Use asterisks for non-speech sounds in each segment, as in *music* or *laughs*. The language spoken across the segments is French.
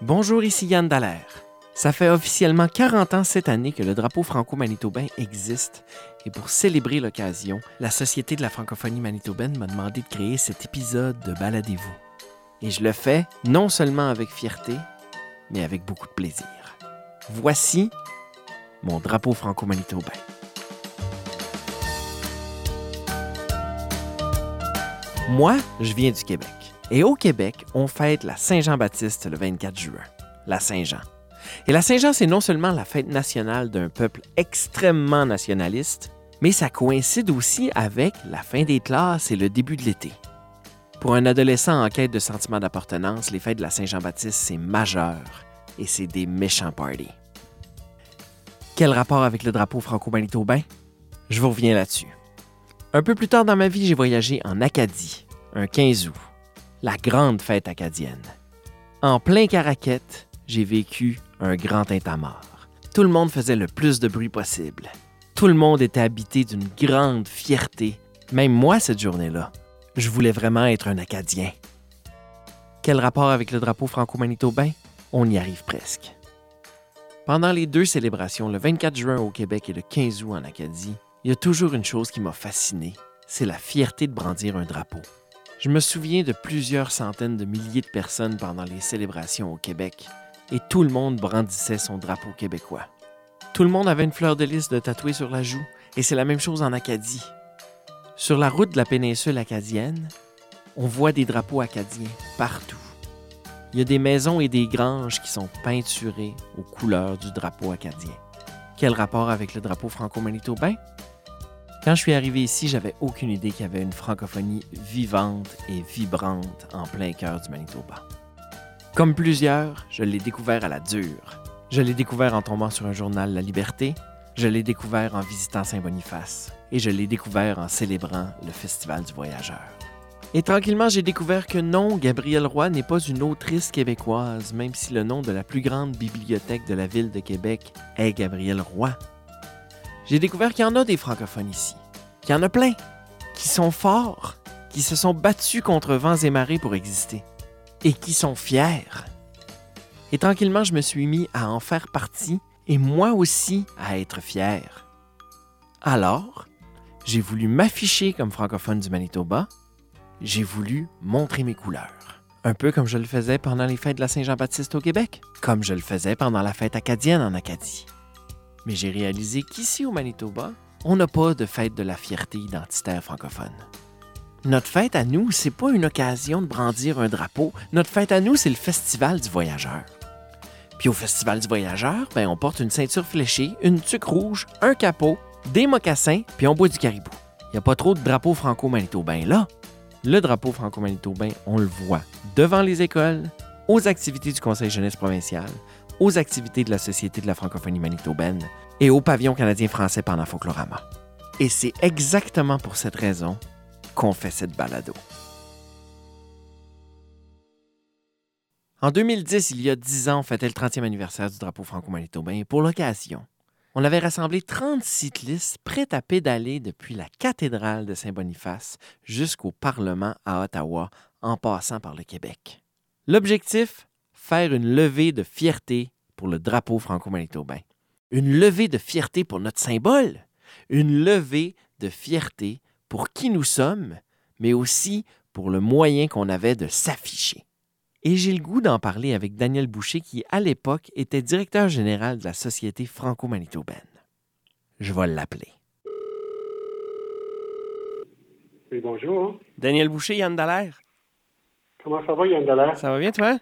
Bonjour, ici Yann Dallaire. Ça fait officiellement 40 ans cette année que le drapeau franco-manitobain existe et pour célébrer l'occasion, la Société de la francophonie manitobaine m'a demandé de créer cet épisode de Baladez-vous. Et je le fais non seulement avec fierté, mais avec beaucoup de plaisir. Voici mon drapeau franco-manitobain. Moi, je viens du Québec. Et au Québec, on fête la Saint-Jean-Baptiste le 24 juin, la Saint-Jean. Et la Saint-Jean, c'est non seulement la fête nationale d'un peuple extrêmement nationaliste, mais ça coïncide aussi avec la fin des classes et le début de l'été. Pour un adolescent en quête de sentiment d'appartenance, les fêtes de la Saint-Jean-Baptiste, c'est majeur et c'est des méchants parties. Quel rapport avec le drapeau franco-manitobain? Je vous reviens là-dessus. Un peu plus tard dans ma vie, j'ai voyagé en Acadie, un 15 août la grande fête acadienne. En plein Caraquette, j'ai vécu un grand tintamarre. Tout le monde faisait le plus de bruit possible. Tout le monde était habité d'une grande fierté. Même moi, cette journée-là, je voulais vraiment être un Acadien. Quel rapport avec le drapeau franco-manitobain? On y arrive presque. Pendant les deux célébrations, le 24 juin au Québec et le 15 août en Acadie, il y a toujours une chose qui m'a fasciné, c'est la fierté de brandir un drapeau. Je me souviens de plusieurs centaines de milliers de personnes pendant les célébrations au Québec, et tout le monde brandissait son drapeau québécois. Tout le monde avait une fleur de lys de tatouée sur la joue, et c'est la même chose en Acadie. Sur la route de la péninsule acadienne, on voit des drapeaux acadiens partout. Il y a des maisons et des granges qui sont peinturées aux couleurs du drapeau acadien. Quel rapport avec le drapeau franco-manitobain? Quand je suis arrivé ici, j'avais aucune idée qu'il y avait une francophonie vivante et vibrante en plein cœur du Manitoba. Comme plusieurs, je l'ai découvert à la dure. Je l'ai découvert en tombant sur un journal La Liberté, je l'ai découvert en visitant Saint-Boniface et je l'ai découvert en célébrant le Festival du Voyageur. Et tranquillement, j'ai découvert que non, Gabrielle Roy n'est pas une autrice québécoise, même si le nom de la plus grande bibliothèque de la ville de Québec est Gabrielle Roy j'ai découvert qu'il y en a des francophones ici, qu'il y en a plein, qui sont forts, qui se sont battus contre vents et marées pour exister, et qui sont fiers. Et tranquillement, je me suis mis à en faire partie, et moi aussi à être fier. Alors, j'ai voulu m'afficher comme francophone du Manitoba, j'ai voulu montrer mes couleurs. Un peu comme je le faisais pendant les fêtes de la Saint-Jean-Baptiste au Québec, comme je le faisais pendant la fête acadienne en Acadie. Mais j'ai réalisé qu'ici au Manitoba, on n'a pas de fête de la fierté identitaire francophone. Notre fête à nous, c'est pas une occasion de brandir un drapeau. Notre fête à nous, c'est le Festival du Voyageur. Puis au Festival du Voyageur, ben, on porte une ceinture fléchée, une tuque rouge, un capot, des mocassins, puis on boit du caribou. Il n'y a pas trop de drapeau franco-manitobain là. Le drapeau franco-manitobain, on le voit devant les écoles, aux activités du Conseil jeunesse provincial, aux activités de la Société de la francophonie manitobaine et au pavillon canadien-français pendant Folklorama. Et c'est exactement pour cette raison qu'on fait cette balado. En 2010, il y a 10 ans, on fêtait le 30e anniversaire du drapeau franco-manitobain et pour l'occasion, on avait rassemblé 30 cyclistes prêts à pédaler depuis la cathédrale de Saint-Boniface jusqu'au Parlement à Ottawa en passant par le Québec. L'objectif, faire une levée de fierté pour le drapeau franco-manitobain. Une levée de fierté pour notre symbole. Une levée de fierté pour qui nous sommes, mais aussi pour le moyen qu'on avait de s'afficher. Et j'ai le goût d'en parler avec Daniel Boucher, qui à l'époque était directeur général de la Société franco-manitobaine. Je vais l'appeler. Oui, bonjour. Daniel Boucher, Yann Dallaire. Comment ça va, Yann Dallaire? Ça va bien, toi?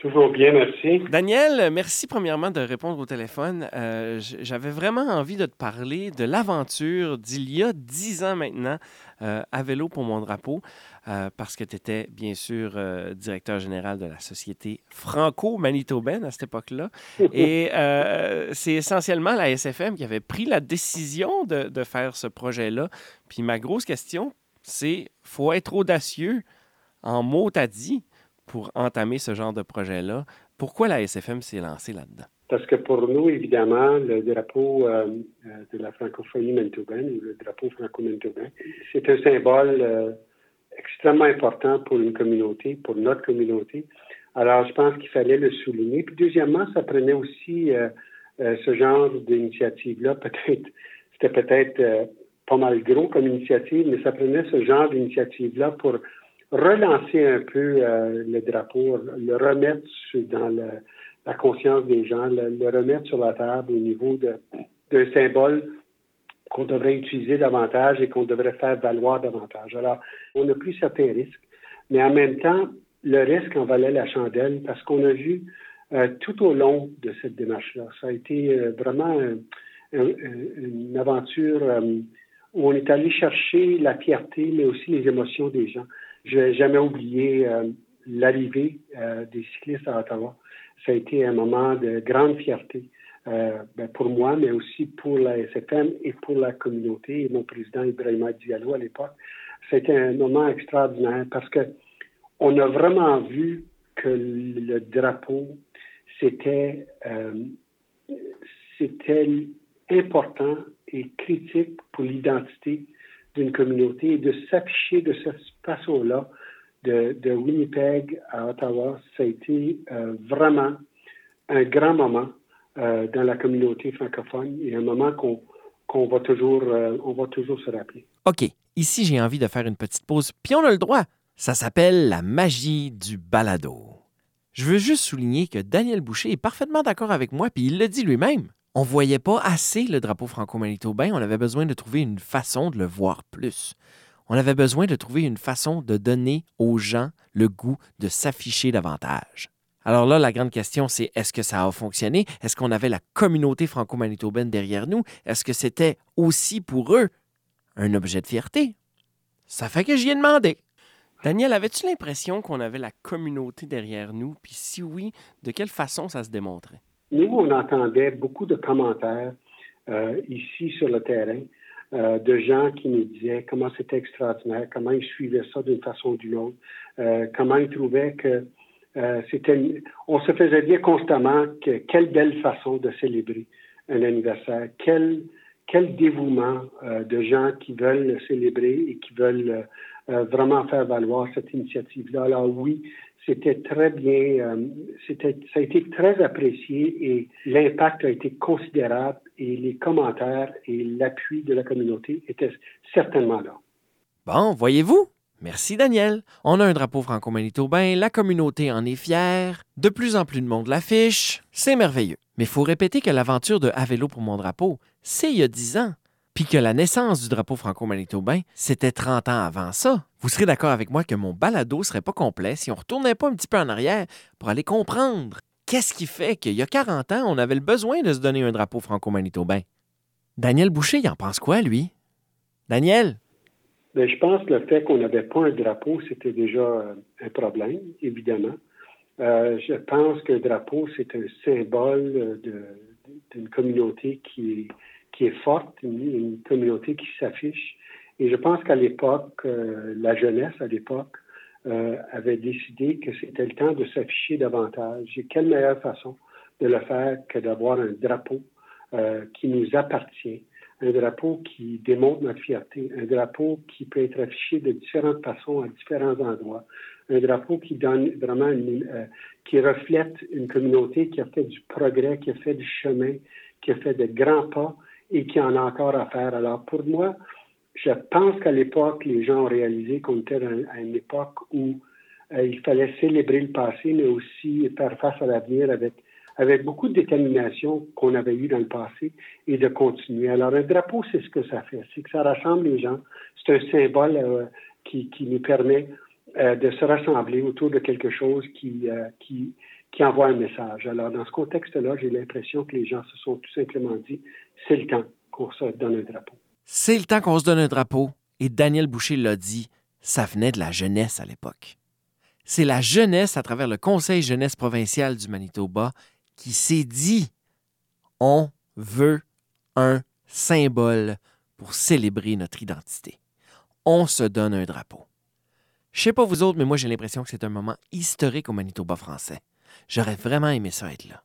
Toujours bien, merci. Daniel, merci premièrement de répondre au téléphone. Euh, j'avais vraiment envie de te parler de l'aventure d'il y a dix ans maintenant euh, à vélo pour mon drapeau, euh, parce que tu étais bien sûr directeur général de la société franco-manitobaine à cette époque-là. *laughs* Et c'est essentiellement la SFM qui avait pris la décision de, de faire ce projet-là. Puis ma grosse question, c'est faut être audacieux en mots t'as dit pour entamer ce genre de projet-là. Pourquoi la SFM s'est lancée là-dedans? Parce que pour nous, évidemment, le drapeau euh, euh, de la francophonie manitobaine, le drapeau franco-manitobain, c'est un symbole euh, extrêmement important pour une communauté, pour notre communauté. Alors, je pense qu'il fallait le souligner. Puis, deuxièmement, ça prenait aussi ce genre d'initiative-là. Peut-être, c'était peut-être pas mal gros comme initiative, mais ça prenait ce genre d'initiative-là pour relancer un peu le drapeau, le remettre dans la conscience des gens, le, remettre sur la table au niveau d'un symbole qu'on devrait utiliser davantage et qu'on devrait faire valoir davantage. Alors, on a pris certains risques, mais en même temps, le risque en valait la chandelle parce qu'on a vu euh, tout au long de cette démarche-là. Ça a été euh, vraiment une aventure euh, où on est allé chercher la fierté, mais aussi les émotions des gens. Je n'ai jamais oublié l'arrivée des cyclistes à Ottawa. Ça a été un moment de grande fierté. Euh, ben, pour moi, mais aussi pour la SFM et pour la communauté mon président Ibrahima Diallo à l'époque. C'était un moment extraordinaire parce que on a vraiment vu que le drapeau, c'était euh, c'était important et critique pour l'identité d'une communauté et de s'afficher de cette façon-là de, de, Winnipeg à Ottawa, ça a été euh, vraiment un grand moment euh, dans la communauté francophone et un moment qu'on va, toujours, euh, va toujours se rappeler. OK, ici j'ai envie de faire une petite pause, puis on a le droit. Ça s'appelle la magie du balado. Je veux juste souligner que Daniel Boucher est parfaitement d'accord avec moi, puis il le dit lui-même. On voyait pas assez le drapeau franco-manitobain, on avait besoin de trouver une façon de le voir plus. On avait besoin de trouver une façon de donner aux gens le goût de s'afficher davantage. Alors là, la grande question, c'est est-ce que ça a fonctionné? Est-ce qu'on avait la communauté franco-manitobaine derrière nous? Est-ce que c'était aussi pour eux un objet de fierté? Ça fait que j'y ai demandé. Daniel, avais-tu l'impression qu'on avait la communauté derrière nous? Puis si oui, de quelle façon ça se démontrait? Nous, on entendait beaucoup de commentaires euh, ici sur le terrain euh, de gens qui nous disaient comment c'était extraordinaire, comment ils suivaient ça d'une façon ou d'une autre, euh, comment ils trouvaient que euh, c'était, on se faisait dire constamment que quelle belle façon de célébrer un anniversaire, quel, quel dévouement euh, de gens qui veulent célébrer et qui veulent euh, vraiment faire valoir cette initiative-là. Alors oui, c'était très bien, c'était, ça a été très apprécié et l'impact a été considérable et les commentaires et l'appui de la communauté étaient certainement là. Bon, voyez-vous, Merci Daniel. On a un drapeau franco-manitobain, la communauté en est fière, de plus en plus de monde l'affiche, c'est merveilleux. Mais il faut répéter que l'aventure de À vélo pour mon drapeau, c'est il y a 10 ans. Puis que la naissance du drapeau franco-manitobain, c'était 30 ans avant ça. Vous serez d'accord avec moi que mon balado serait pas complet si on retournait pas un petit peu en arrière pour aller comprendre qu'est-ce qui fait qu'il y a 40 ans, on avait le besoin de se donner un drapeau franco-manitobain. Daniel Boucher, il en pense quoi, lui? Daniel? Bien, je pense que le fait qu'on n'avait pas un drapeau, c'était déjà euh, un problème, évidemment. Euh, je pense le drapeau, c'est un symbole d'une communauté qui, qui est forte, une, communauté qui s'affiche. Et je pense qu'à l'époque, euh, la jeunesse à l'époque avait décidé que c'était le temps de s'afficher davantage. Et quelle meilleure façon de le faire que d'avoir un drapeau qui nous appartient, un drapeau qui démontre notre fierté, un drapeau qui peut être affiché de différentes façons à différents endroits, un drapeau qui donne vraiment, euh, qui reflète une communauté qui a fait du progrès, qui a fait du chemin, qui a fait de grands pas et qui en a encore à faire. Alors pour moi, je pense qu'à l'époque, les gens ont réalisé qu'on était à une époque où euh, il fallait célébrer le passé, mais aussi faire face à l'avenir avec avec beaucoup de détermination qu'on avait eu dans le passé et de continuer. Alors, un drapeau, c'est ce que ça fait. C'est que ça rassemble les gens. C'est un symbole euh, qui, qui, nous permet euh, de se rassembler autour de quelque chose qui, qui, qui envoie un message. Alors, dans ce contexte-là, j'ai l'impression que les gens se sont tout simplement dit, c'est le temps qu'on se donne un drapeau. C'est le temps qu'on se donne un drapeau. Et Daniel Boucher l'a dit, ça venait de la jeunesse à l'époque. C'est la jeunesse à travers le Conseil jeunesse provincial du Manitoba qui s'est dit on veut un symbole pour célébrer notre identité. On se donne un drapeau. Je sais pas vous autres, mais moi j'ai l'impression que c'est un moment historique au Manitoba français. J'aurais vraiment aimé ça être là.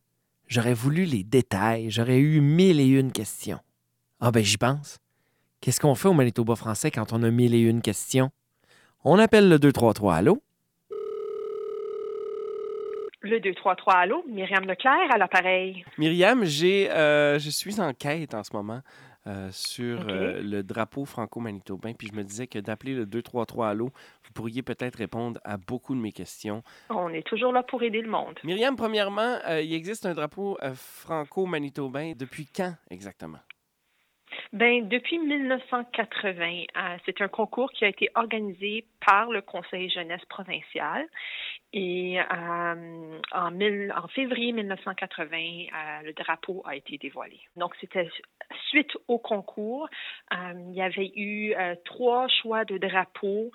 J'aurais voulu les détails, j'aurais eu mille et une questions. Ah ben j'y pense. Qu'est-ce qu'on fait au Manitoba français quand on a mille et une questions? On appelle le 233 Allô? Le 233 Allô, Myriam Leclerc à l'appareil. Myriam, j'ai, euh, je suis en quête en ce moment euh, sur euh, le drapeau franco-manitobain, puis je me disais que d'appeler le 233 Allô, vous pourriez peut-être répondre à beaucoup de mes questions. On est toujours là pour aider le monde. Myriam, premièrement, il existe un drapeau franco-manitobain. Depuis quand exactement? Ben, depuis 1980, euh, c'est un concours qui a été organisé par le Conseil jeunesse provincial. Et euh, en, février 1980, euh, le drapeau a été dévoilé. Donc, c'était suite au concours. il y avait eu trois choix de drapeaux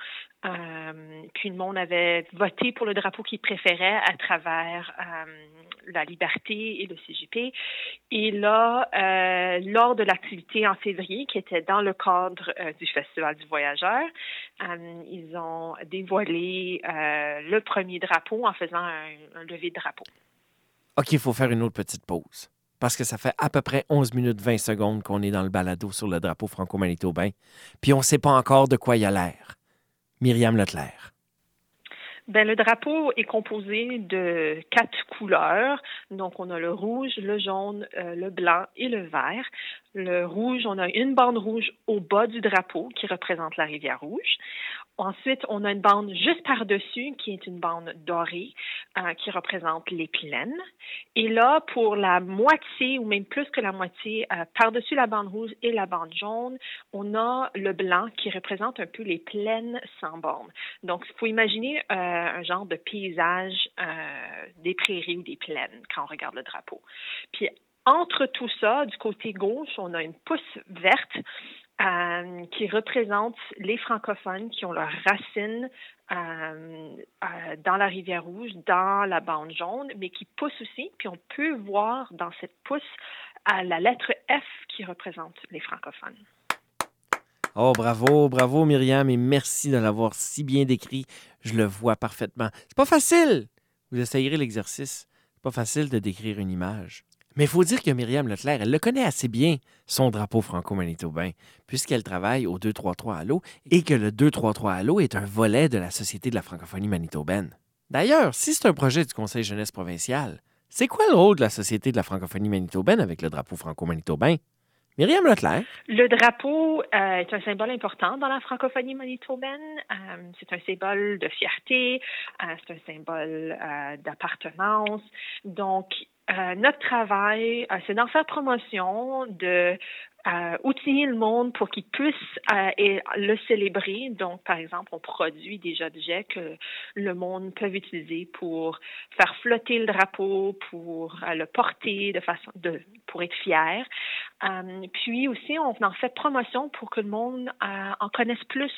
euh, puis le monde avait voté pour le drapeau qu'il préférait à travers euh, la liberté et le CGP. Et là, euh, lors de l'activité en février, qui était dans le cadre du Festival du Voyageur, ils ont dévoilé le premier drapeau en faisant un, lever de drapeau. OK, il faut faire une autre petite pause parce que ça fait à peu près 11 minutes 20 secondes qu'on est dans le balado sur le drapeau franco-manitobain, puis on ne sait pas encore de quoi il a l'air. Myriam Leclerc. Ben, le drapeau est composé de quatre couleurs. Donc, on a le rouge, le jaune, euh, le blanc et le vert. Le rouge, on a une bande rouge au bas du drapeau qui représente la rivière rouge. Ensuite, on a une bande juste par-dessus qui est une bande dorée euh, qui représente les plaines. Et là, pour la moitié ou même plus que la moitié, euh, par-dessus la bande rouge et la bande jaune, on a le blanc qui représente un peu les plaines sans bornes. Donc, il faut imaginer euh, un genre de paysage des prairies ou des plaines quand on regarde le drapeau. Puis entre tout ça, du côté gauche, on a une pousse verte euh, qui représente les francophones qui ont leurs racines euh, euh, dans la rivière rouge, dans la bande jaune, mais qui poussent aussi. Puis on peut voir dans cette pousse la lettre F qui représente les francophones. Oh, bravo, bravo Myriam, et merci de l'avoir si bien décrit. Je le vois parfaitement. C'est pas facile. Vous essayerez l'exercice. C'est pas facile de décrire une image. Mais il faut dire que Myriam Leclerc, elle le connaît assez bien, son drapeau franco-manitobain, puisqu'elle travaille au 233 Allo et que le 233 Allo est un volet de la Société de la francophonie manitobaine. D'ailleurs, si c'est un projet du Conseil jeunesse provincial, c'est quoi le rôle de la Société de la francophonie manitobaine avec le drapeau franco-manitobain? Myriam Leclerc? Le drapeau euh, est un symbole important dans la francophonie manitobaine. Euh, c'est un symbole de fierté, euh, c'est un symbole d'appartenance. Donc, notre travail, euh, c'est d'en faire promotion, de euh, outiller le monde pour qu'il puisse et le célébrer. Donc, par exemple, on produit des objets que le monde peut utiliser pour faire flotter le drapeau, pour le porter de façon de pour être fier. puis aussi, on en fait promotion pour que le monde en connaisse plus.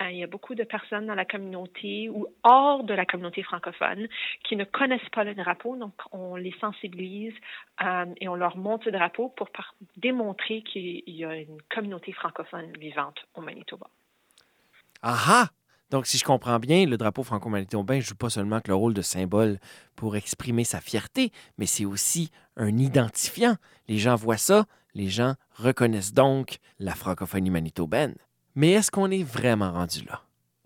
il y a beaucoup de personnes dans la communauté ou hors de la communauté francophone qui ne connaissent pas le drapeau, donc on les sensibilise et on leur montre le drapeau pour démontrer qu'il il y a une communauté francophone vivante au Manitoba. Ah Donc, si je comprends bien, le drapeau franco-manitobain ne joue pas seulement que le rôle de symbole pour exprimer sa fierté, mais c'est aussi un identifiant. Les gens voient ça, les gens reconnaissent donc la francophonie manitobaine. Mais est-ce qu'on est vraiment rendu là?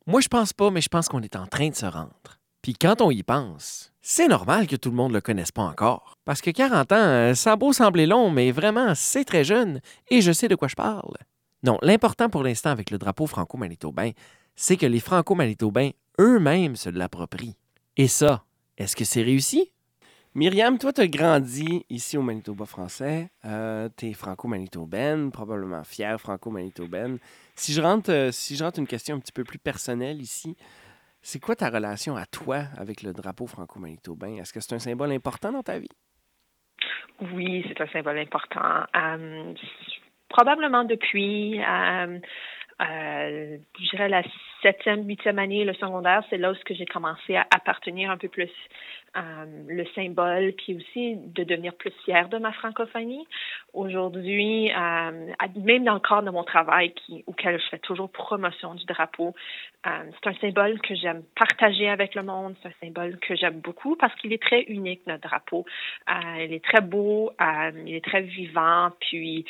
Moi, je pense pas, mais je pense qu'on est en train de se rendre. Puis quand on y pense, c'est normal que tout le monde le connaisse pas encore. Parce que 40 ans, euh, ça a beau sembler long, mais vraiment, c'est très jeune et je sais de quoi je parle. Non, l'important pour l'instant avec le drapeau franco-manitobain, c'est que les franco-manitobains eux-mêmes se l'approprient. Et ça, est-ce que c'est réussi? Myriam, toi, tu as grandi ici au Manitoba français. Euh, tu es franco-manitobaine, probablement fière franco-manitobaine. Si, je rentre, euh, si je rentre une question un petit peu plus personnelle ici, c'est quoi ta relation à toi avec le drapeau franco-manitobain? Est-ce que c'est un symbole important dans ta vie? Oui, c'est un symbole important. Euh, probablement depuis, euh, euh, je dirais, la septième, huitième année, le secondaire, c'est là où j'ai commencé à appartenir un peu plus euh, le symbole, puis aussi de devenir plus fière de ma francophonie. Aujourd'hui, euh, même dans le cadre de mon travail auquel je fais toujours promotion du drapeau, euh, c'est un symbole que j'aime partager avec le monde, c'est un symbole que j'aime beaucoup parce qu'il est très unique, notre drapeau. Il est très beau, il est très vivant, puis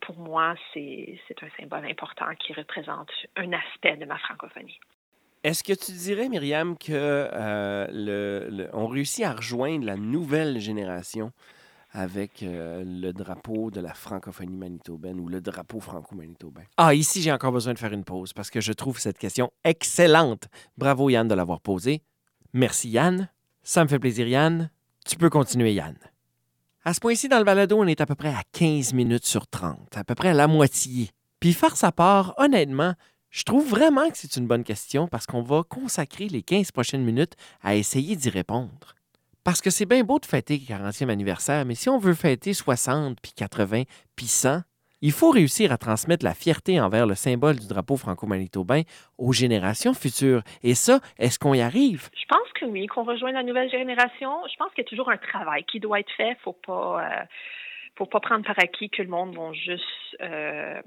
pour moi, c'est un symbole important qui représente un aspect de ma francophonie. Est-ce que tu dirais, Myriam, que euh, on réussit à rejoindre la nouvelle génération avec euh, le drapeau de la francophonie manitobaine ou le drapeau franco-manitobain? Ah, ici, j'ai encore besoin de faire une pause parce que je trouve cette question excellente. Bravo, Yann, de l'avoir posée. Merci, Yann. Ça me fait plaisir, Yann. Tu peux continuer, Yann. À ce point-ci, dans le balado, on est à peu près à 15 minutes sur 30, à peu près à la moitié. Puis faire sa part, honnêtement, je trouve vraiment que c'est une bonne question parce qu'on va consacrer les 15 prochaines minutes à essayer d'y répondre. Parce que c'est bien beau de fêter le 40e anniversaire, mais si on veut fêter 60, puis 80, puis 100, il faut réussir à transmettre la fierté envers le symbole du drapeau franco-manitobain aux générations futures. Et ça, est-ce qu'on y arrive? Je pense que oui, qu'on rejoigne la nouvelle génération. Je pense qu'il y a toujours un travail qui doit être fait. Faut pas, euh, faut pas prendre par acquis que le monde va juste euh,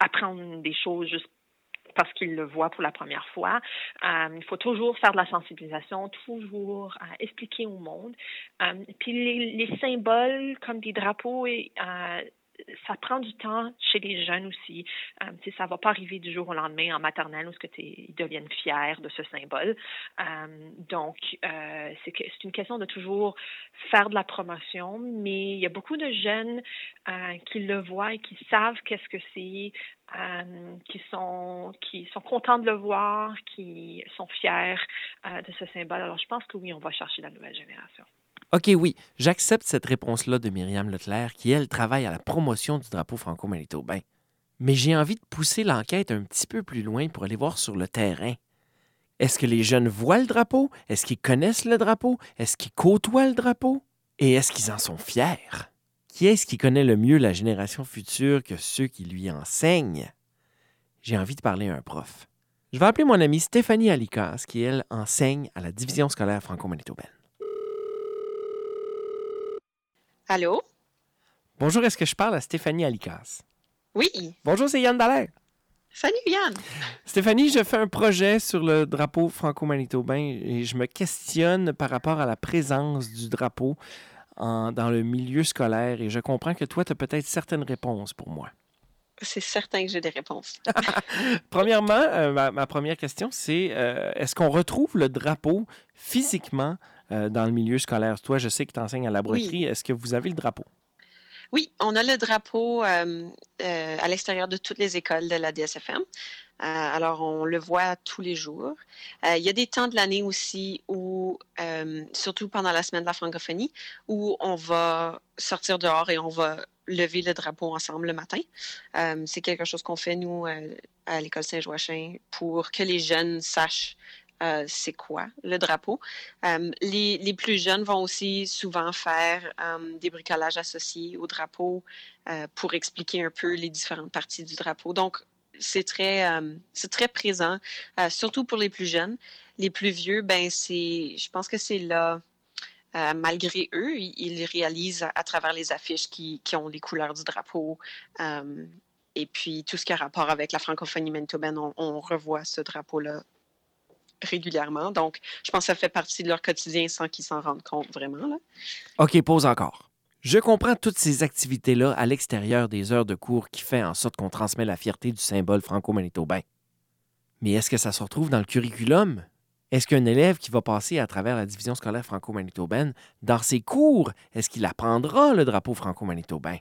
apprendre des choses juste parce qu'ils le voient pour la première fois. Euh, il faut toujours faire de la sensibilisation, toujours euh, expliquer au monde. Euh, puis les, les, symboles comme des drapeaux et ça prend du temps chez les jeunes aussi. Euh, ça ne va pas arriver du jour au lendemain en maternelle où ils deviennent fiers de ce symbole. Euh, donc, euh, c'est une question de toujours faire de la promotion, mais il y a beaucoup de jeunes qui le voient et qui savent qu'est-ce que c'est, qui sont qui sont contents de le voir, qui sont fiers de ce symbole. Alors, je pense que oui, on va chercher la nouvelle génération. OK, oui, j'accepte cette réponse-là de Myriam Leclerc, qui, elle, travaille à la promotion du drapeau franco-manitobain. Mais j'ai envie de pousser l'enquête un petit peu plus loin pour aller voir sur le terrain. Est-ce que les jeunes voient le drapeau? Est-ce qu'ils connaissent le drapeau? Est-ce qu'ils côtoient le drapeau? Et est-ce qu'ils en sont fiers? Qui est-ce qui connaît le mieux la génération future que ceux qui lui enseignent? J'ai envie de parler à un prof. Je vais appeler mon amie Stéphanie Alicas, qui, elle, enseigne à la division scolaire franco-manitobaine. Allô? Bonjour, est-ce que je parle à Stéphanie Alicas? Oui. Bonjour, c'est Yann Dallaire. Salut Yann. Stéphanie, je fais un projet sur le drapeau franco-manitobain et je me questionne par rapport à la présence du drapeau dans le milieu scolaire et je comprends que toi, tu as peut-être certaines réponses pour moi. C'est certain que j'ai des réponses. *laughs* *laughs* Premièrement, euh, ma, première question, c'est euh, est-ce qu'on retrouve le drapeau physiquement euh, dans le milieu scolaire. Toi, je sais que tu enseignes à la broderie. Est-ce que vous avez le drapeau? Oui, on a le drapeau euh, euh, à l'extérieur de toutes les écoles de la DSFM. alors, on le voit tous les jours. il y a des temps de l'année aussi où, surtout pendant la semaine de la francophonie, où on va sortir dehors et on va lever le drapeau ensemble le matin. c'est quelque chose qu'on fait, nous, à l'école Saint-Joachim, pour que les jeunes sachent euh, c'est quoi le drapeau. Euh, les, plus jeunes vont aussi souvent faire euh, des bricolages associés au drapeau pour expliquer un peu les différentes parties du drapeau. Donc, c'est très, très présent, surtout pour les plus jeunes. Les plus vieux, ben c'est, je pense que c'est là. malgré eux, ils réalisent à, travers les affiches qui, ont les couleurs du drapeau. et puis, tout ce qui a rapport avec la francophonie manitobaine, on revoit ce drapeau-là régulièrement. Donc, je pense que ça fait partie de leur quotidien sans qu'ils s'en rendent compte vraiment. Là. OK, pause encore. Je comprends toutes ces activités-là à l'extérieur des heures de cours qui fait en sorte qu'on transmet la fierté du symbole franco-manitobain. Mais est-ce que ça se retrouve dans le curriculum? Est-ce qu'un élève qui va passer à travers la division scolaire franco-manitobaine, dans ses cours, est-ce qu'il apprendra le drapeau franco-manitobain?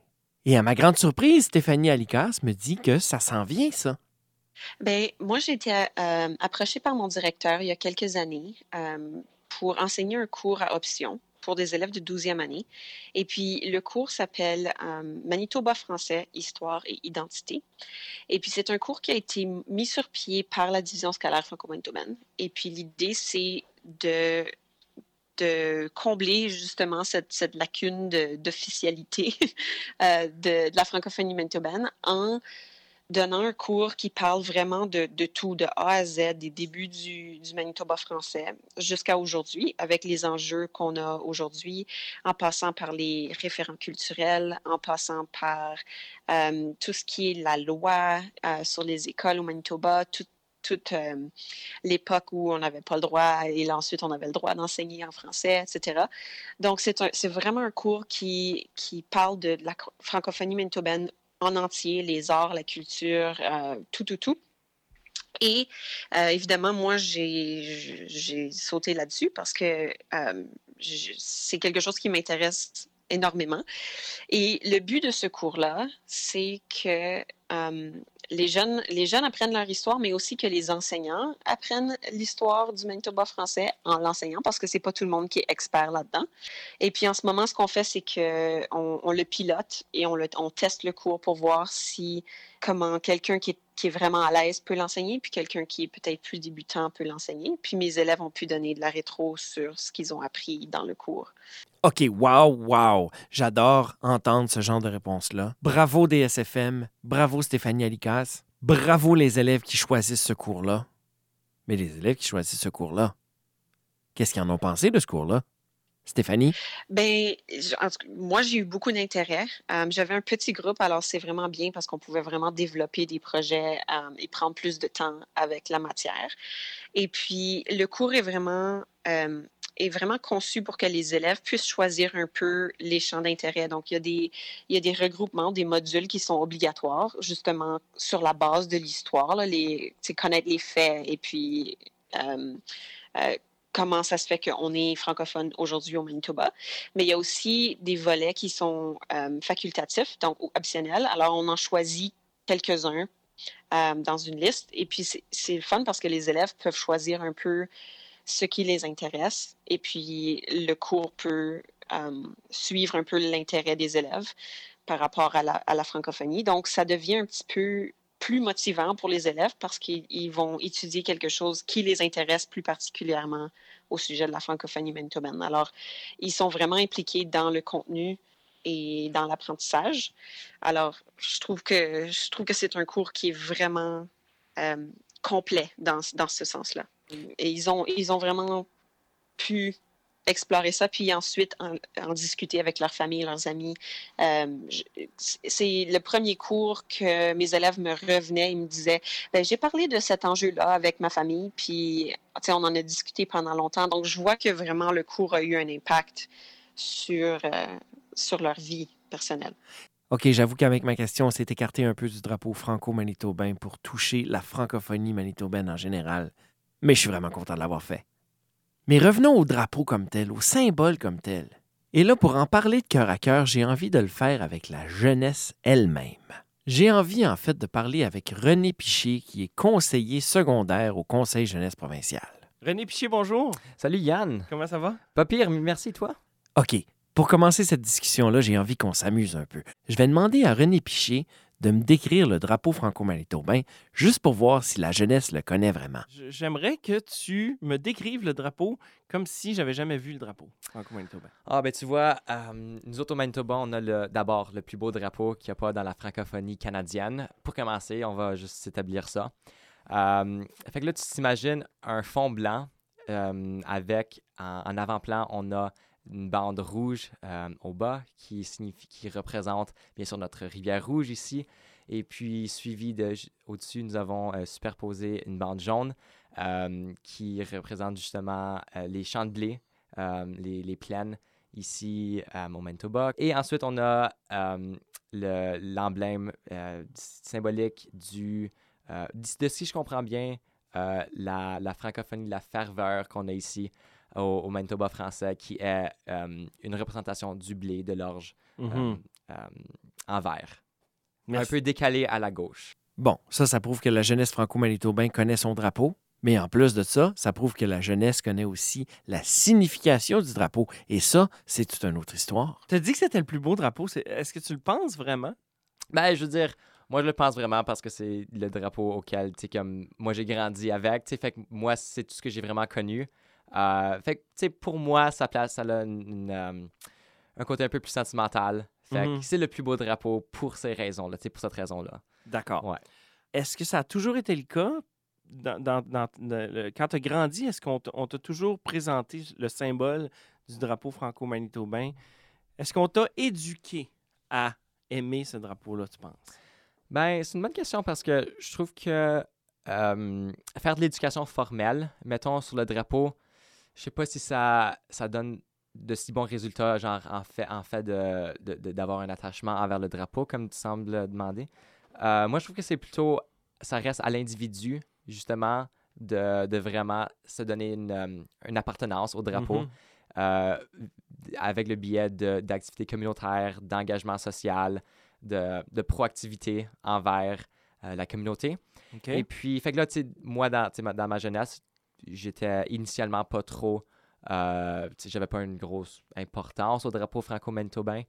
Et à ma grande surprise, Stéphanie Alicas me dit que ça s'en vient, ça. Bien, moi, j'ai été euh, approchée par mon directeur il y a quelques années euh, pour enseigner un cours à option pour des élèves de 12e année. Et puis, le cours s'appelle euh, Manitoba français, histoire et identité. Et puis, c'est un cours qui a été mis sur pied par la division scolaire franco-manitobaine. Et puis, l'idée, c'est de de combler justement cette, cette lacune d'officialité de, *laughs* de, de, la francophonie manitobaine en donnant un cours qui parle vraiment de, tout, de A à Z, des débuts du, Manitoba français jusqu'à aujourd'hui, avec les enjeux qu'on a aujourd'hui, en passant par les référents culturels, en passant par euh, tout ce qui est la loi euh, sur les écoles au Manitoba, toute euh, l'époque où on n'avait pas le droit et ensuite on avait le droit d'enseigner en français, etc. Donc, c'est vraiment un cours qui, qui parle de la francophonie manitobaine en entier, les arts, la culture, euh, tout, tout, tout. Et euh, évidemment, moi, j'ai sauté là-dessus parce que euh, c'est quelque chose qui m'intéresse énormément. Et le but de ce cours-là, c'est que les, jeunes, les jeunes apprennent leur histoire, mais aussi que les enseignants apprennent l'histoire du Manitoba français en l'enseignant, parce que c'est pas tout le monde qui est expert là-dedans. Et puis en ce moment, ce qu'on fait, c'est qu'on on le pilote et on, le, teste le cours pour voir si comment quelqu'un qui est, vraiment à l'aise peut l'enseigner, puis quelqu'un qui est peut-être plus débutant peut l'enseigner. Puis mes élèves ont pu donner de la rétro sur ce qu'ils ont appris dans le cours. OK, wow, wow. J'adore entendre ce genre de réponse-là. Bravo DSFM, bravo Stéphanie Bravo les élèves qui choisissent ce cours-là. Mais les élèves qui choisissent ce cours-là, qu'est-ce qu'ils en ont pensé de ce cours-là? Stéphanie? Ben, moi, j'ai eu beaucoup d'intérêt. Euh, j'avais un petit groupe, alors c'est vraiment bien parce qu'on pouvait vraiment développer des projets euh, et prendre plus de temps avec la matière. Et puis, le cours est vraiment, euh, est vraiment conçu pour que les élèves puissent choisir un peu les champs d'intérêt. Donc, il y, a des, regroupements, des modules qui sont obligatoires, justement, sur la base de l'histoire, connaître les faits et puis comment ça se fait qu'on est francophone aujourd'hui au Manitoba. Mais il y a aussi des volets qui sont euh, facultatifs, donc optionnels. Alors, on en choisit quelques-uns euh, dans une liste. Et puis, c'est fun parce que les élèves peuvent choisir un peu ce qui les intéresse. Et puis, le cours peut euh, suivre un peu l'intérêt des élèves par rapport à la, francophonie. Donc, ça devient un petit peu plus motivant pour les élèves parce qu'ils vont étudier quelque chose qui les intéresse plus particulièrement au sujet de la francophonie manitobaine. Alors, ils sont vraiment impliqués dans le contenu et dans l'apprentissage. Alors, je trouve que que c'est un cours qui est vraiment euh, complet dans, dans ce sens-là. Et ils ont, vraiment pu explorer ça, puis ensuite en, discuter avec leur famille, leurs amis. Euh, c'est le premier cours que mes élèves me revenaient, ils me disaient, ben, j'ai parlé de cet enjeu-là avec ma famille, puis on en a discuté pendant longtemps. Donc, je vois que vraiment le cours a eu un impact sur, euh, sur leur vie personnelle. OK, j'avoue qu'avec ma question, on s'est écarté un peu du drapeau franco-manitobain pour toucher la francophonie manitobaine en général. Mais je suis vraiment content de l'avoir fait. Mais revenons au drapeau comme tel, au symbole comme tel. Et là, pour en parler de cœur à cœur, j'ai envie de le faire avec la jeunesse elle-même. J'ai envie, en fait, de parler avec René Piché, qui est conseiller secondaire au Conseil jeunesse provincial. René Piché, bonjour. Salut Yann. Comment ça va? Pas pire, merci toi. OK. Pour commencer cette discussion-là, j'ai envie qu'on s'amuse un peu. Je vais demander à René Piché de me décrire le drapeau franco-manitobain, juste pour voir si la jeunesse le connaît vraiment. J'aimerais que tu me décrives le drapeau comme si j'avais jamais vu le drapeau franco-manitobain. Ah, ben tu vois, euh, nous autres au Manitoba, on a d'abord le plus beau drapeau qu'il n'y a pas dans la francophonie canadienne. Pour commencer, on va juste établir ça. Euh, fait que là, tu t'imagines un fond blanc euh, avec en avant-plan, on a une bande rouge euh, au bas qui, signifie, qui représente bien sûr notre rivière rouge ici. Et puis suivi de au-dessus, nous avons euh, superposé une bande jaune euh, qui représente justement les champs de blé, les, les, plaines ici au Manitoba. Et ensuite, on a l'emblème symbolique du, de si je comprends bien, la, la francophonie, la ferveur qu'on a ici au, Manitoba français, qui est euh, une représentation du blé, de l'orge, euh, mhm. euh, en vert. Un peu décalé à la gauche. Bon, ça, ça prouve que la jeunesse franco-manitobain connaît son drapeau. Mais en plus de ça, ça prouve que la jeunesse connaît aussi la signification du drapeau. Et ça, c'est toute une autre histoire. Tu as dit que c'était le plus beau drapeau. Est-ce que tu le penses vraiment? Ben, je veux dire, moi, je le pense vraiment parce que c'est le drapeau auquel, tu sais, comme moi, j'ai grandi avec. Tu sais, fait que moi, c'est tout ce que j'ai vraiment connu. Euh, fait que, tu sais, pour moi, sa place, ça a euh, un côté un peu plus sentimental. Fait mhm. c'est le plus beau drapeau pour ces raisons-là, pour cette raison-là. D'accord. Ouais. Est-ce que ça a toujours été le cas? Dans, quand tu as grandi, est-ce qu'on t'a toujours présenté le symbole du drapeau franco-manitobain? Est-ce qu'on t'a éduqué à aimer ce drapeau-là, tu penses? Ben, c'est une bonne question parce que je trouve que euh, faire de l'éducation formelle, mettons sur le drapeau, je sais pas si ça, ça donne de si bons résultats, genre en fait, en fait d'avoir de, de, un attachement envers le drapeau, comme tu sembles demander. Euh, moi, je trouve que c'est plutôt, ça reste à l'individu justement, de, de vraiment se donner une, euh, une appartenance au drapeau. Mhm. euh, avec le biais de- d'activités communautaires, d'engagement social, de, de proactivité envers euh, la communauté. Et puis, fait que là, tu sais, moi, dans, dans ma jeunesse, j'étais initialement pas trop. Euh, j'avais pas une grosse importance au drapeau franco-manitobain.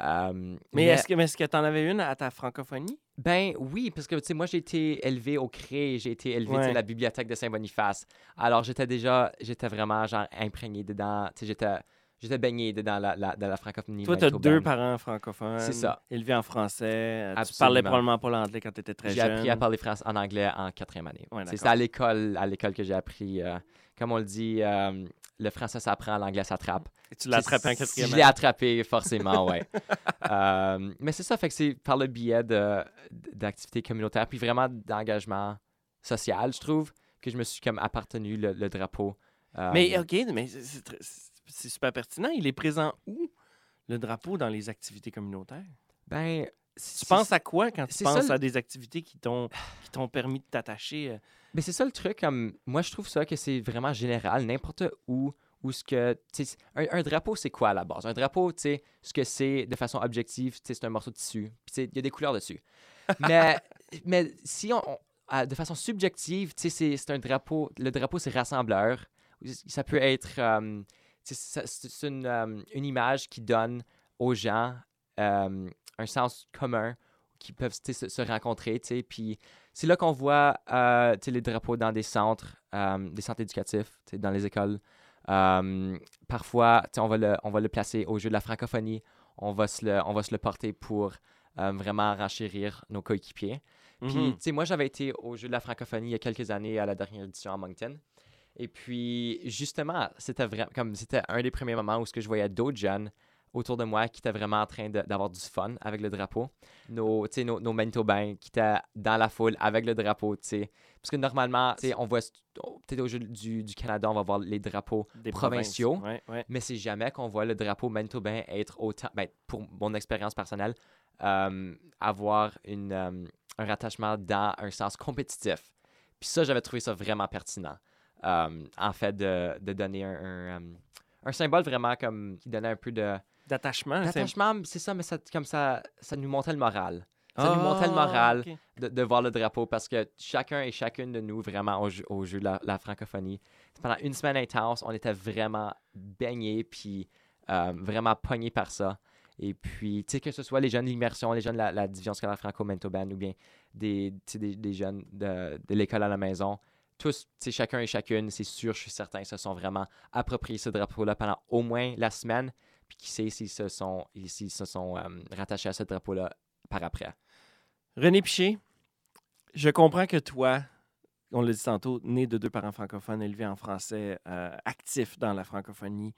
Euh, mais est-ce que, est-ce que tu en avais une à ta francophonie? ben oui, parce que tu sais, moi j'ai été élevé au CRé, j'ai été élevé Ouais. à la bibliothèque de Saint-Boniface. Alors j'étais déjà, j'étais vraiment genre imprégné dedans, tu sais, j'étais, j'étais baigné dedans la, la, dans la francophonie. Toi, tu as deux parents francophones. C'est ça. Élevés en français. euh, Tu Absolument. parlais probablement pas l'anglais quand tu étais très J'ai jeune. appris à parler français en anglais en quatrième année. Ouais, c'est à l'école, à l'école que j'ai appris. euh, comme on le dit, euh, le français s'apprend, l'anglais s'attrape. Et tu l'as attrapé en quatrième Je l'ai année. attrapé, forcément, ouais. *laughs* Euh, mais c'est ça, fait que c'est par le biais d'activités communautaires, puis vraiment d'engagement social, je trouve, que je me suis comme appartenu le, le drapeau. Mais OK, mais c'est- c'est super pertinent. Il est présent où, le drapeau, dans les activités communautaires? ben, Tu penses à quoi quand tu ça penses à des activités qui t'ont qui t'ont permis de t'attacher? euh? Mais c'est ça le truc, comme moi je trouve ça que c'est vraiment général, n'importe où, où ce que, un, un drapeau c'est quoi à la base? Un drapeau, tu sais, ce que c'est de façon objective, tu sais, c'est un morceau de tissu, puis il y a des couleurs dessus. *laughs* mais, mais si on, on- à- de façon subjective, tu sais, c'est- un drapeau, le drapeau c'est rassembleur, ça peut être, euh, c'est une, euh, une image qui donne aux gens euh, un sens commun qui peuvent se, se rencontrer, puis c'est là qu'on voit euh, les drapeaux dans des centres, des centres éducatifs, dans les écoles. Parfois, on va, le, on va le placer au jeu de la francophonie. On va se le, on va se le porter pour vraiment renchérir nos coéquipiers. Puis, Mhm. sais, moi, j'avais été au jeu de la francophonie il y a quelques années à la dernière édition à Moncton. Et puis, justement, c'était vraiment comme c'était un des premiers moments où ce que je voyais d'autres jeunes autour de moi qui étaient vraiment en train d'avoir du fun avec le drapeau. Nos, nos, nos Manitobains qui étaient dans la foule avec le drapeau, tu sais. Parce que normalement, tu sais, on voit, peut-être au jeu du, du Canada, on va voir les drapeaux Des provinciaux. provinces. Ouais, ouais. mais c'est jamais qu'on voit le drapeau manitobain être autant, ben, pour mon expérience personnelle, euh, avoir une, euh, un rattachement dans un sens compétitif. Puis ça, j'avais trouvé ça vraiment pertinent. Euh, en fait, de, de donner un, un, euh, un symbole vraiment comme qui donnait un peu de D'attachement. c'est- d'attachement, c'est ça, mais ça, comme ça, ça nous montait le moral. Ça nous montait le Ah, moral de, de voir le drapeau parce que chacun et chacune de nous, vraiment, au jeu, au jeu de la, la francophonie, pendant une semaine intense, on était vraiment baignés, puis euh, vraiment pognés par ça. Et puis, tu sais, que ce soit les jeunes de l'immersion, les jeunes de la, la division scolaire franco-manitobaine ou bien des, des jeunes de, de l'école à la maison, tous, sais, chacun et chacune, c'est sûr, je suis certain, se sont vraiment appropriés ce drapeau-là pendant au moins la semaine, puis qui sait s'ils se sont, s'ils euh, rattachés à ce drapeau-là par après. René Piché, je comprends que toi, on l'a dit tantôt, né de deux parents francophones, élevé en français, euh, actif dans la francophonie.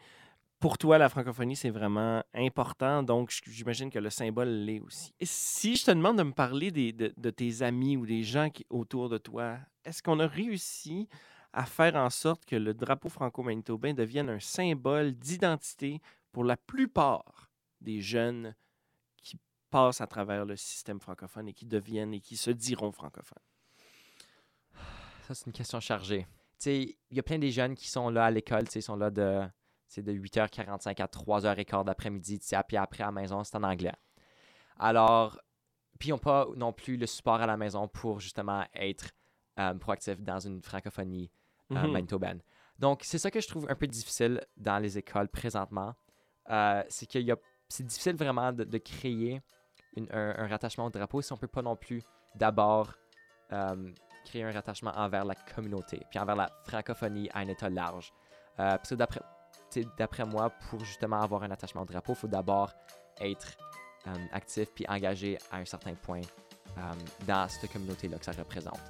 Pour toi, la francophonie, c'est vraiment important, donc j'imagine que le symbole l'est aussi. Si je te demande de me parler des- de, tes amis ou des gens autour de toi, est-ce qu'on a réussi à faire en sorte que le drapeau franco-manitobain devienne un symbole d'identité pour la plupart des jeunes qui passent à travers le système francophone et qui deviennent et qui se diront francophones? Ça, c'est une question chargée. Tu sais, il y a plein des jeunes qui sont là à l'école, tu sais, ils sont là de, c'est de 8h45 à 3h15 d'après-midi, tu sais, puis après à la maison, c'est en anglais. Alors, puis ils n'ont pas non plus le support à la maison pour justement être euh, proactif dans une francophonie euh, Mhm. manitobaine. Donc, c'est ça que je trouve un peu difficile dans les écoles présentement. Euh, c'est qu'il y a, c'est difficile vraiment de, de créer une- un, un rattachement au drapeau si on peut pas non plus d'abord euh, créer un rattachement envers la communauté, puis envers la francophonie à un état large. Parce que d'après, d'après moi, pour justement avoir un attachement au drapeau, il faut d'abord être euh, actif puis engagé à un certain point euh, dans cette communauté-là que ça représente,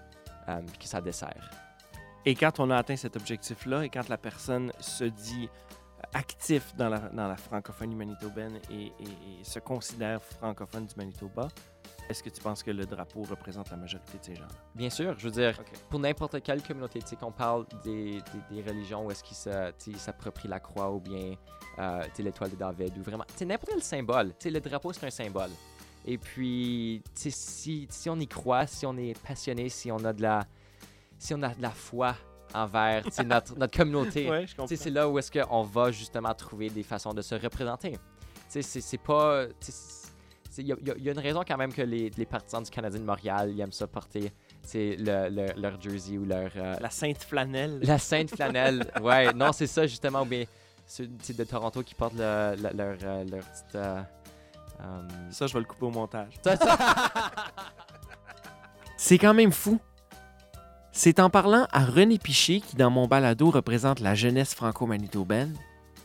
euh, que ça dessert. Et quand on a atteint cet objectif-là et quand la personne se dit euh, actif dans la, dans la francophonie manitobaine et se considère francophone du Manitoba, est-ce que tu penses que le drapeau représente la majorité de ces gens-là? Bien sûr, je veux dire, pour n'importe quelle communauté, tu sais, qu'on parle des, des, des religions où est-ce qu'ils tu sais, s'approprient la croix ou bien euh, tu sais, l'étoile de David ou vraiment, tu sais, n'importe quel symbole. Tu sais, le drapeau, c'est un symbole. Et puis, tu sais, si, si on y croit, si on est passionné, si on a de la, si on a de la foi envers *laughs* notre, notre communauté, Ouais, c'est là où est-ce qu'on va justement trouver des façons de se représenter. C'est c'est pas... Il y, a- y a- y a une raison quand même que les, les partisans du Canadien de Montréal ils aiment ça porter le, le- leur jersey ou leur... euh, La sainte flanelle. la sainte flanelle. *laughs* ouais, non, c'est ça justement. Mais ceux de Toronto qui portent le- le- leur, euh, leur petite... euh, Ça, je vais le couper au montage. ça- ça- *laughs* C'est quand même fou. C'est en parlant à René Piché, qui dans mon balado représente la jeunesse franco-manitobaine,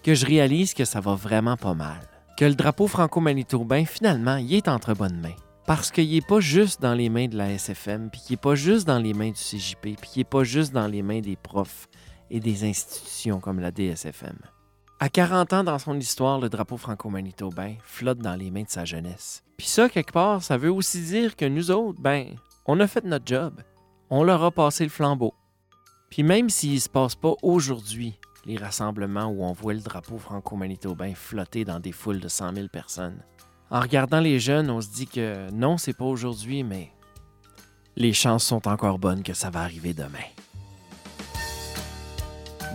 que je réalise que ça va vraiment pas mal. Que le drapeau franco-manitobain, finalement, il est entre bonnes mains. Parce qu'il n'est pas juste dans les mains de la SFM, puis qu'il n'est pas juste dans les mains du CJP, puis qu'il n'est pas juste dans les mains des profs et des institutions comme la DSFM. À 40 ans dans son histoire, le drapeau franco-manitobain flotte dans les mains de sa jeunesse. Puis ça, quelque part, ça veut aussi dire que nous autres, ben, on a fait notre job. On leur a passé le flambeau. Puis même s'il ne se passe pas aujourd'hui les rassemblements où on voit le drapeau franco-manitobain flotter dans des foules de 100 000 personnes, en regardant les jeunes, on se dit que non, c'est pas aujourd'hui, mais les chances sont encore bonnes que ça va arriver demain.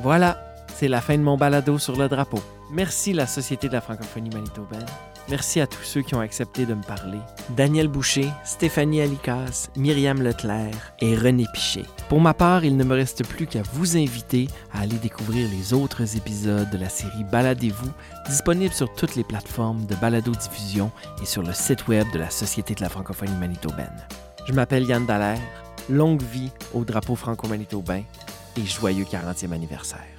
Voilà, c'est la fin de mon balado sur le drapeau. Merci la Société de la francophonie manitobaine. Merci à tous ceux qui ont accepté de me parler. Daniel Boucher, Stéphanie Alicas, Myriam Leclerc et René Pichet. Pour ma part, il ne me reste plus qu'à vous inviter à aller découvrir les autres épisodes de la série Baladez-vous, disponibles sur toutes les plateformes de balado-diffusion et sur le site web de la Société de la francophonie manitobaine. Je m'appelle Yann Dallaire. Longue vie au drapeau franco-manitobain et joyeux 40e anniversaire.